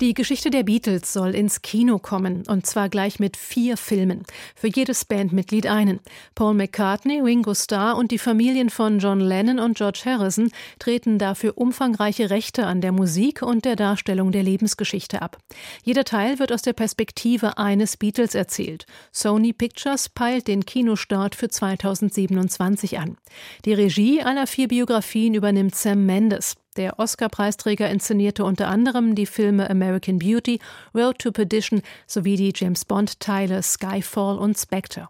die Geschichte der Beatles soll ins Kino kommen, und zwar gleich mit vier Filmen. Für jedes Bandmitglied einen. Paul McCartney, Ringo Starr und die Familien von John Lennon und George Harrison treten dafür umfangreiche Rechte an der Musik und der Darstellung der Lebensgeschichte ab. Jeder Teil wird aus der Perspektive eines Beatles erzählt. Sony Pictures peilt den Kinostart für 2027 an. Die Regie aller vier Biografien übernimmt Sam Mendes. Der Oscar-Preisträger inszenierte unter anderem die Filme American Beauty, Road to Perdition sowie die James Bond-Teile Skyfall und Spectre.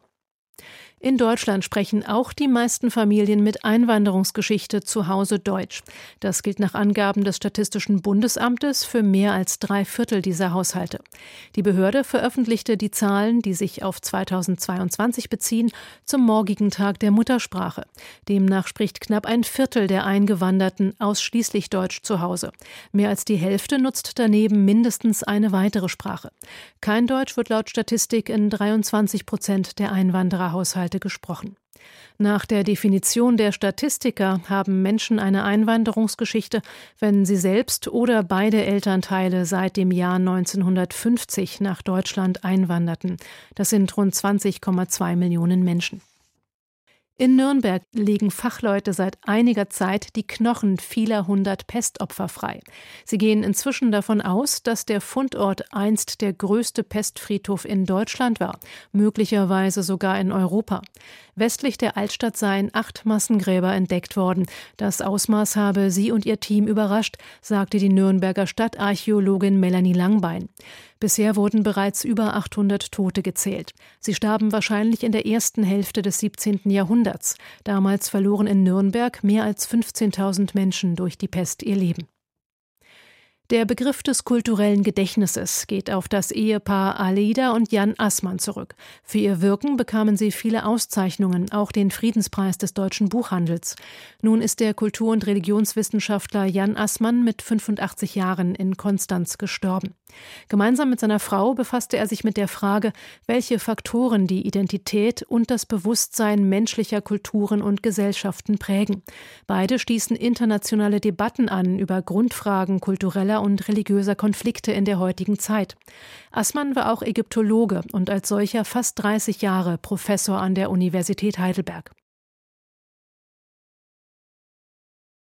In Deutschland sprechen auch die meisten Familien mit Einwanderungsgeschichte zu Hause Deutsch. Das gilt nach Angaben des Statistischen Bundesamtes für mehr als drei Viertel dieser Haushalte. Die Behörde veröffentlichte die Zahlen, die sich auf 2022 beziehen, zum morgigen Tag der Muttersprache. Demnach spricht knapp ein Viertel der Eingewanderten ausschließlich Deutsch zu Hause. Mehr als die Hälfte nutzt daneben mindestens eine weitere Sprache. Kein Deutsch wird laut Statistik in 23 Prozent der Einwandererhaushalte gesprochen. Nach der Definition der Statistiker haben Menschen eine Einwanderungsgeschichte, wenn sie selbst oder beide Elternteile seit dem Jahr 1950 nach Deutschland einwanderten. Das sind rund 20,2 Millionen Menschen. In Nürnberg legen Fachleute seit einiger Zeit die Knochen vieler hundert Pestopfer frei. Sie gehen inzwischen davon aus, dass der Fundort einst der größte Pestfriedhof in Deutschland war, möglicherweise sogar in Europa. Westlich der Altstadt seien acht Massengräber entdeckt worden. Das Ausmaß habe sie und ihr Team überrascht, sagte die Nürnberger Stadtarchäologin Melanie Langbein. Bisher wurden bereits über 800 Tote gezählt. Sie starben wahrscheinlich in der ersten Hälfte des 17. Jahrhunderts. Damals verloren in Nürnberg mehr als 15.000 Menschen durch die Pest ihr Leben. Der Begriff des kulturellen Gedächtnisses geht auf das Ehepaar Aleida und Jan Assmann zurück. Für ihr Wirken bekamen sie viele Auszeichnungen, auch den Friedenspreis des deutschen Buchhandels. Nun ist der Kultur- und Religionswissenschaftler Jan Assmann mit 85 Jahren in Konstanz gestorben. Gemeinsam mit seiner Frau befasste er sich mit der Frage, welche Faktoren die Identität und das Bewusstsein menschlicher Kulturen und Gesellschaften prägen. Beide stießen internationale Debatten an über Grundfragen kultureller kultureller und religiöser Konflikte in der heutigen Zeit. Assmann war auch Ägyptologe und als solcher fast 30 Jahre Professor an der Universität Heidelberg.